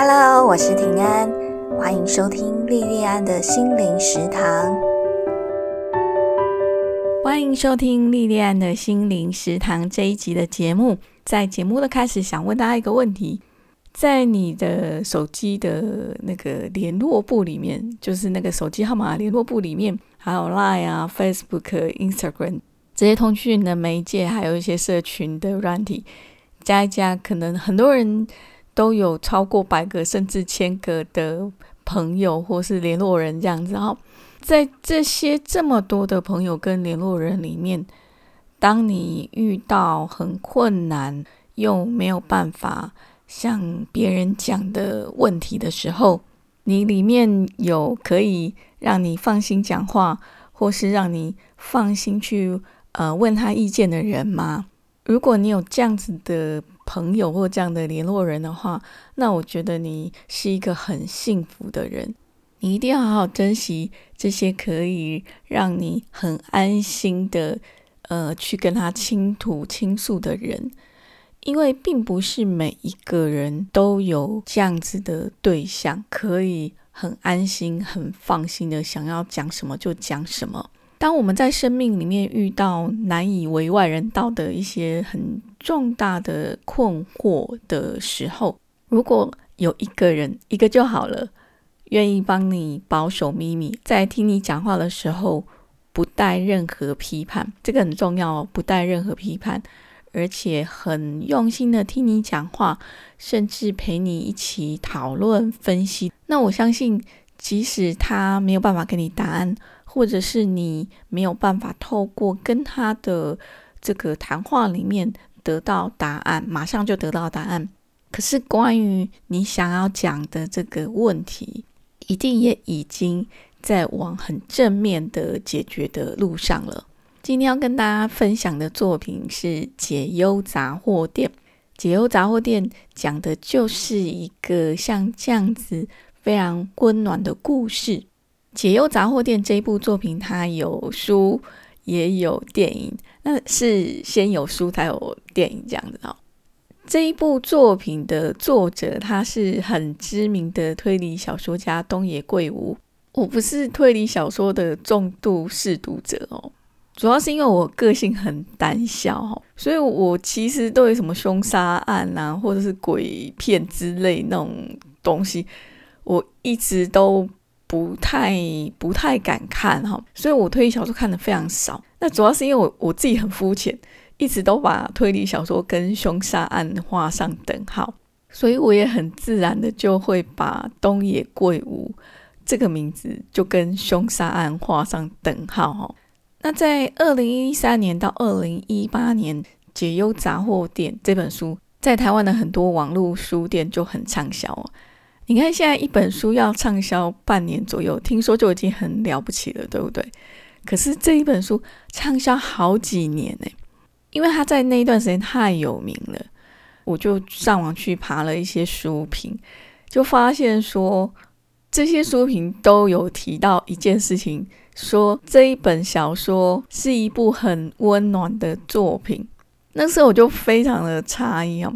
Hello，我是平安，欢迎收听莉莉安的心灵食堂。欢迎收听莉莉安的心灵食堂这一集的节目。在节目的开始，想问大家一个问题：在你的手机的那个联络簿里面，就是那个手机号码联络簿里面，还有 Line 啊、Facebook、Instagram 这些通讯的媒介，还有一些社群的软体，加一加，可能很多人。都有超过百个甚至千个的朋友或是联络人这样子哈，在这些这么多的朋友跟联络人里面，当你遇到很困难又没有办法向别人讲的问题的时候，你里面有可以让你放心讲话，或是让你放心去呃问他意见的人吗？如果你有这样子的。朋友或这样的联络人的话，那我觉得你是一个很幸福的人。你一定要好好珍惜这些可以让你很安心的，呃，去跟他倾吐倾诉的人，因为并不是每一个人都有这样子的对象，可以很安心、很放心的想要讲什么就讲什么。当我们在生命里面遇到难以为外人道的一些很重大的困惑的时候，如果有一个人一个就好了，愿意帮你保守秘密，在听你讲话的时候不带任何批判，这个很重要哦，不带任何批判，而且很用心的听你讲话，甚至陪你一起讨论分析。那我相信，即使他没有办法给你答案。或者是你没有办法透过跟他的这个谈话里面得到答案，马上就得到答案。可是关于你想要讲的这个问题，一定也已经在往很正面的解决的路上了。今天要跟大家分享的作品是《解忧杂货店》。《解忧杂货店》讲的就是一个像这样子非常温暖的故事。解忧杂货店这一部作品，它有书也有电影，那是先有书才有电影这样子哦。这一部作品的作者他是很知名的推理小说家东野圭吾。我不是推理小说的重度试读者哦，主要是因为我个性很胆小哦，所以我其实对什么凶杀案啊，或者是鬼片之类那种东西，我一直都。不太不太敢看哈，所以我推理小说看的非常少。那主要是因为我我自己很肤浅，一直都把推理小说跟凶杀案画上等号，所以我也很自然的就会把东野圭吾这个名字就跟凶杀案画上等号哈。那在二零一三年到二零一八年，《解忧杂货店》这本书在台湾的很多网络书店就很畅销哦。你看，现在一本书要畅销半年左右，听说就已经很了不起了，对不对？可是这一本书畅销好几年呢，因为他在那一段时间太有名了。我就上网去爬了一些书评，就发现说这些书评都有提到一件事情，说这一本小说是一部很温暖的作品。那时候我就非常的诧异啊。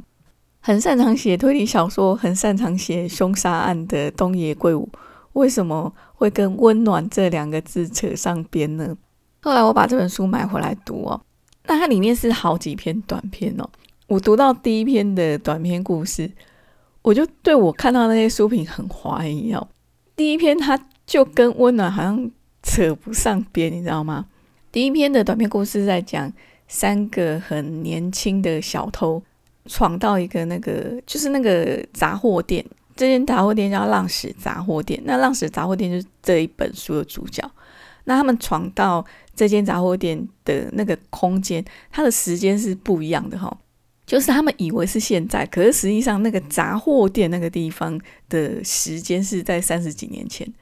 很擅长写推理小说、很擅长写凶杀案的东野圭吾，为什么会跟温暖这两个字扯上边呢？后来我把这本书买回来读哦，那它里面是好几篇短篇哦。我读到第一篇的短篇故事，我就对我看到那些书评很怀疑哦。第一篇它就跟温暖好像扯不上边，你知道吗？第一篇的短篇故事在讲三个很年轻的小偷。闯到一个那个就是那个杂货店，这间杂货店叫浪矢杂货店。那浪矢杂货店就是这一本书的主角。那他们闯到这间杂货店的那个空间，它的时间是不一样的哈。就是他们以为是现在，可是实际上那个杂货店那个地方的时间是在三十几年前。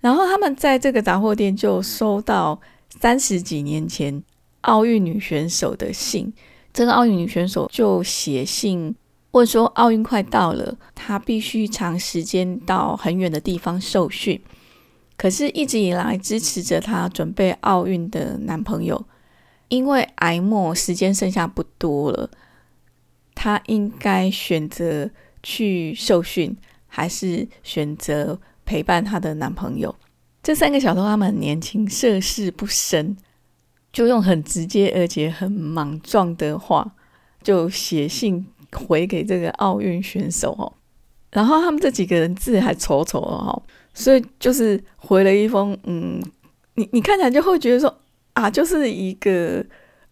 然后他们在这个杂货店就收到三十几年前奥运女选手的信。这个奥运女选手就写信问说：“奥运快到了，她必须长时间到很远的地方受训。可是，一直以来支持着她准备奥运的男朋友，因为癌末时间剩下不多了，她应该选择去受训，还是选择陪伴她的男朋友？这三个小偷他们很年轻，涉世不深，就用很直接而且很莽撞的话，就写信回给这个奥运选手哦。然后他们这几个人字还丑丑的哈，所以就是回了一封，嗯，你你看起来就会觉得说啊，就是一个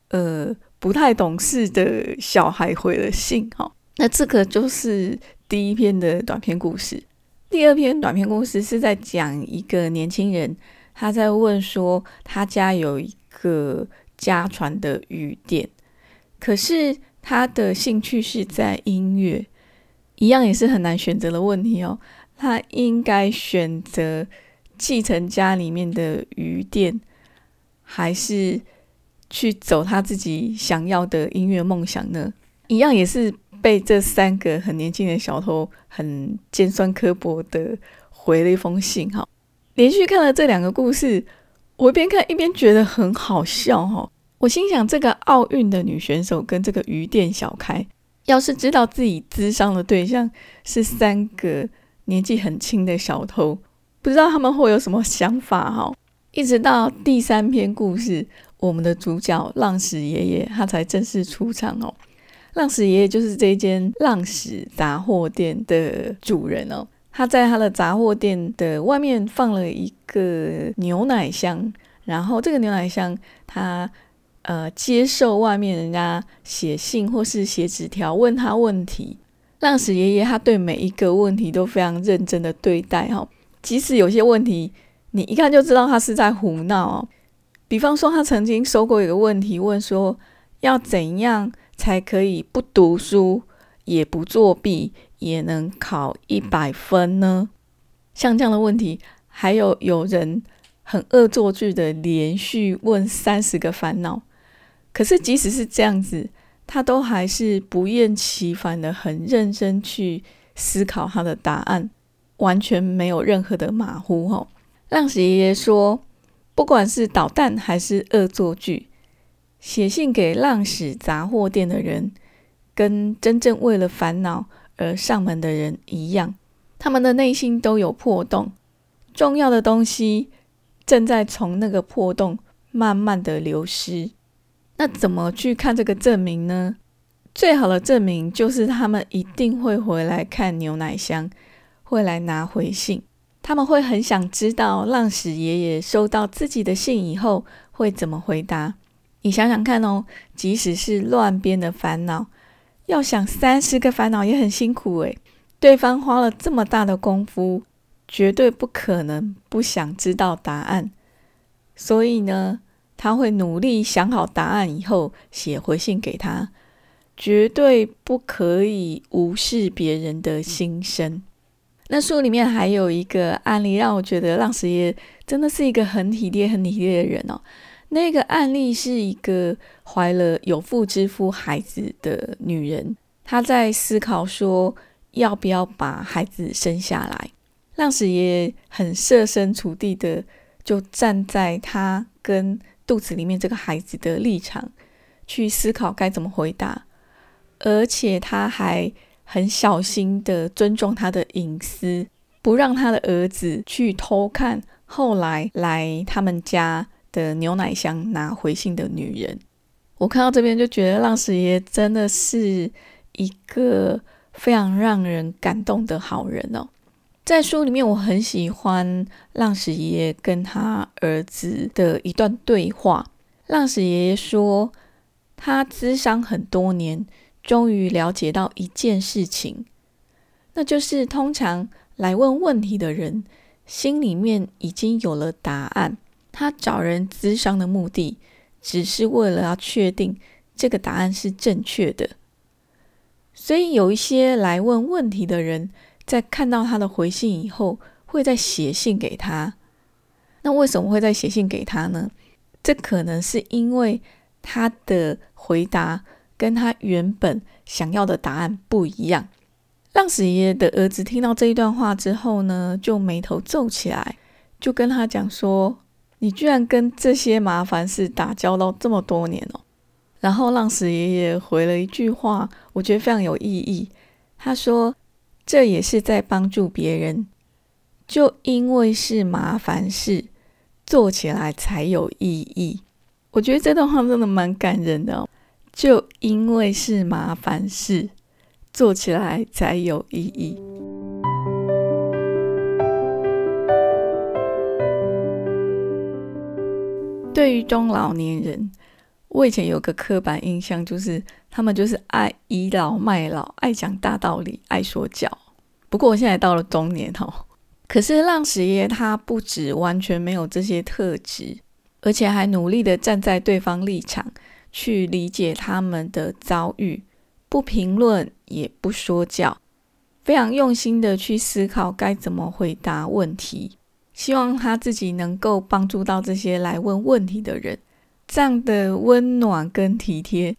呃不太懂事的小孩回了信哈。那这个就是第一篇的短篇故事。第二篇短篇故事是在讲一个年轻人，他在问说他家有一个家传的雨店，可是他的兴趣是在音乐，一样也是很难选择的问题哦。他应该选择继承家里面的余店，还是去走他自己想要的音乐梦想呢？一样也是。被这三个很年轻的小偷很尖酸刻薄的回了一封信哈，连续看了这两个故事，我一边看一边觉得很好笑哈。我心想，这个奥运的女选手跟这个鱼店小开，要是知道自己咨商的对象是三个年纪很轻的小偷，不知道他们会有什么想法哈。一直到第三篇故事，我们的主角浪矢爷爷他才正式出场哦。浪矢爷爷就是这间浪矢杂货店的主人哦。他在他的杂货店的外面放了一个牛奶箱，然后这个牛奶箱他呃接受外面人家写信或是写纸条问他问题。浪矢爷爷他对每一个问题都非常认真的对待哈，即使有些问题你一看就知道他是在胡闹。比方说他曾经收过一个问题问说要怎样。才可以不读书，也不作弊，也能考一百分呢？像这样的问题，还有有人很恶作剧的连续问三十个烦恼，可是即使是这样子，他都还是不厌其烦的很认真去思考他的答案，完全没有任何的马虎。哦，浪矢爷爷说，不管是捣蛋还是恶作剧。写信给浪矢杂货店的人，跟真正为了烦恼而上门的人一样，他们的内心都有破洞，重要的东西正在从那个破洞慢慢的流失。那怎么去看这个证明呢？最好的证明就是他们一定会回来看牛奶箱，会来拿回信。他们会很想知道浪矢爷爷收到自己的信以后会怎么回答。你想想看哦，即使是乱编的烦恼，要想三十个烦恼也很辛苦诶。对方花了这么大的功夫，绝对不可能不想知道答案。所以呢，他会努力想好答案以后写回信给他，绝对不可以无视别人的心声。那书里面还有一个案例，让我觉得浪石爷真的是一个很体贴、很体贴的人哦。那个案例是一个怀了有妇之夫孩子的女人，她在思考说要不要把孩子生下来。浪矢也很设身处地的就站在她跟肚子里面这个孩子的立场去思考该怎么回答，而且他还很小心的尊重她的隐私，不让他的儿子去偷看后来来他们家。的牛奶箱拿回信的女人，我看到这边就觉得浪矢爷真的是一个非常让人感动的好人哦。在书里面，我很喜欢浪矢爷爷跟他儿子的一段对话。浪矢爷爷说，他咨商很多年，终于了解到一件事情，那就是通常来问问题的人心里面已经有了答案。他找人咨商的目的，只是为了要确定这个答案是正确的。所以有一些来问问题的人，在看到他的回信以后，会再写信给他。那为什么会再写信给他呢？这可能是因为他的回答跟他原本想要的答案不一样。浪子爷爷的儿子听到这一段话之后呢，就眉头皱起来，就跟他讲说。你居然跟这些麻烦事打交道这么多年哦！然后浪矢爷爷回了一句话，我觉得非常有意义。他说：“这也是在帮助别人。就因为是麻烦事，做起来才有意义。我觉得这段话真的蛮感人的哦。就因为是麻烦事，做起来才有意义。对于中老年人，我以前有个刻板印象，就是他们就是爱倚老卖老，爱讲大道理，爱说教。不过我现在到了中年哦。可是浪矢爷他不止完全没有这些特质，而且还努力的站在对方立场去理解他们的遭遇，不评论也不说教，非常用心的去思考该怎么回答问题，希望他自己能够帮助到这些来问问题的人。这样的温暖跟体贴，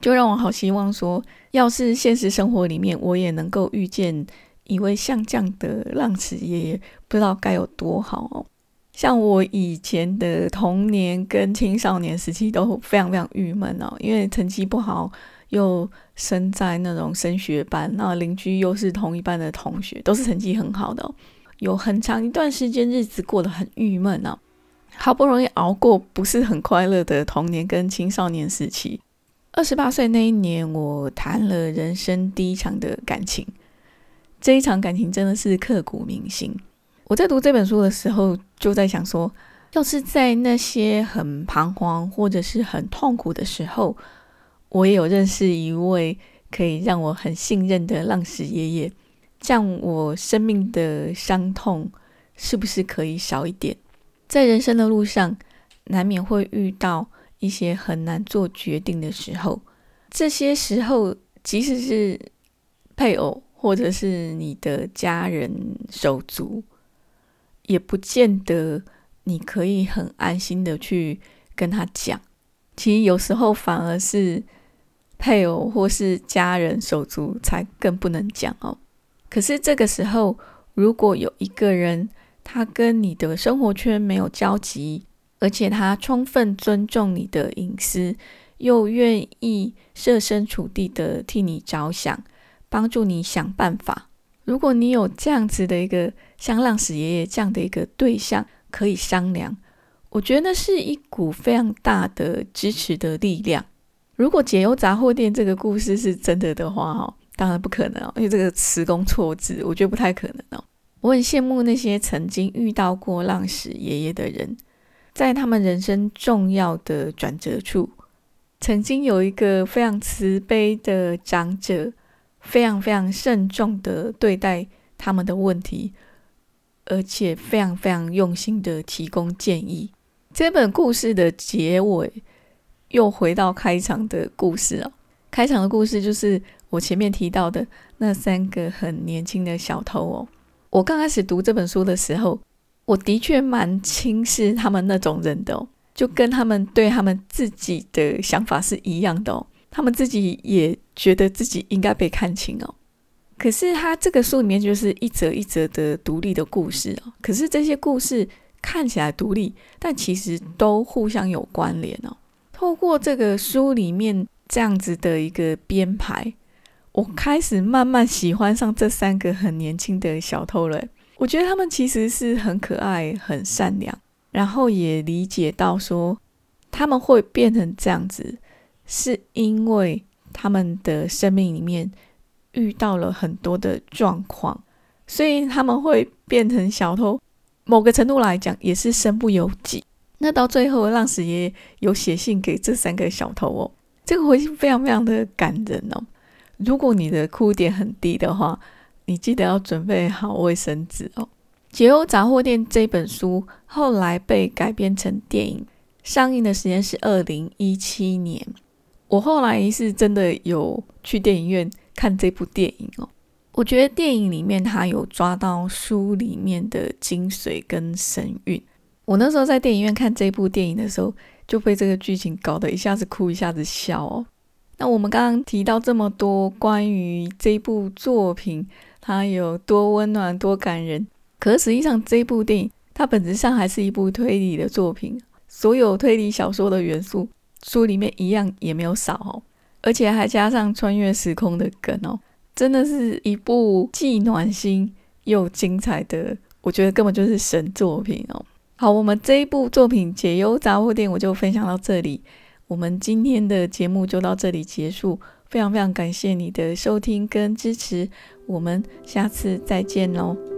就让我好希望说，要是现实生活里面我也能够遇见。一位像这样的浪子爷爷，不知道该有多好哦。像我以前的童年跟青少年时期都非常非常郁闷哦，因为成绩不好，又生在那种升学班，那邻居又是同一班的同学，都是成绩很好的，有很长一段时间日子过得很郁闷哦。好不容易熬过不是很快乐的童年跟青少年时期，二十八岁那一年，我谈了人生第一场的感情。这一场感情真的是刻骨铭心。我在读这本书的时候，就在想说，要是在那些很彷徨或者是很痛苦的时候，我也有认识一位可以让我很信任的浪矢爷爷，这样我生命的伤痛是不是可以少一点？在人生的路上，难免会遇到一些很难做决定的时候，这些时候，即使是配偶。或者是你的家人手足，也不见得你可以很安心的去跟他讲。其实有时候反而是配偶或是家人手足才更不能讲哦。可是这个时候，如果有一个人他跟你的生活圈没有交集，而且他充分尊重你的隐私，又愿意设身处地的替你着想。帮助你想办法。如果你有这样子的一个像浪矢爷爷这样的一个对象可以商量，我觉得是一股非常大的支持的力量。如果解忧杂货店这个故事是真的的话，哈，当然不可能，因为这个词工错字，我觉得不太可能哦。我很羡慕那些曾经遇到过浪矢爷爷的人，在他们人生重要的转折处，曾经有一个非常慈悲的长者。非常非常慎重的对待他们的问题，而且非常非常用心的提供建议。这本故事的结尾又回到开场的故事哦。开场的故事就是我前面提到的那三个很年轻的小偷哦。我刚开始读这本书的时候，我的确蛮轻视他们那种人的哦，就跟他们对他们自己的想法是一样的哦。他们自己也觉得自己应该被看清哦，可是他这个书里面就是一则一则的独立的故事哦，可是这些故事看起来独立，但其实都互相有关联哦。透过这个书里面这样子的一个编排，我开始慢慢喜欢上这三个很年轻的小偷了。我觉得他们其实是很可爱、很善良，然后也理解到说他们会变成这样子。是因为他们的生命里面遇到了很多的状况，所以他们会变成小偷。某个程度来讲，也是身不由己。那到最后，浪矢爷爷有写信给这三个小偷哦，这个回信非常非常的感人哦。如果你的哭点很低的话，你记得要准备好卫生纸哦。《解忧杂货店》这本书后来被改编成电影，上映的时间是二零一七年。我后来是真的有去电影院看这部电影哦，我觉得电影里面他有抓到书里面的精髓跟神韵。我那时候在电影院看这部电影的时候，就被这个剧情搞得一下子哭一下子笑哦。那我们刚刚提到这么多关于这部作品它有多温暖、多感人，可实际上这部电影它本质上还是一部推理的作品，所有推理小说的元素。书里面一样也没有少哦，而且还加上穿越时空的梗哦。真的是一部既暖心又精彩的，我觉得根本就是神作品哦。好，我们这一部作品《解忧杂货店》我就分享到这里，我们今天的节目就到这里结束。非常非常感谢你的收听跟支持，我们下次再见喽。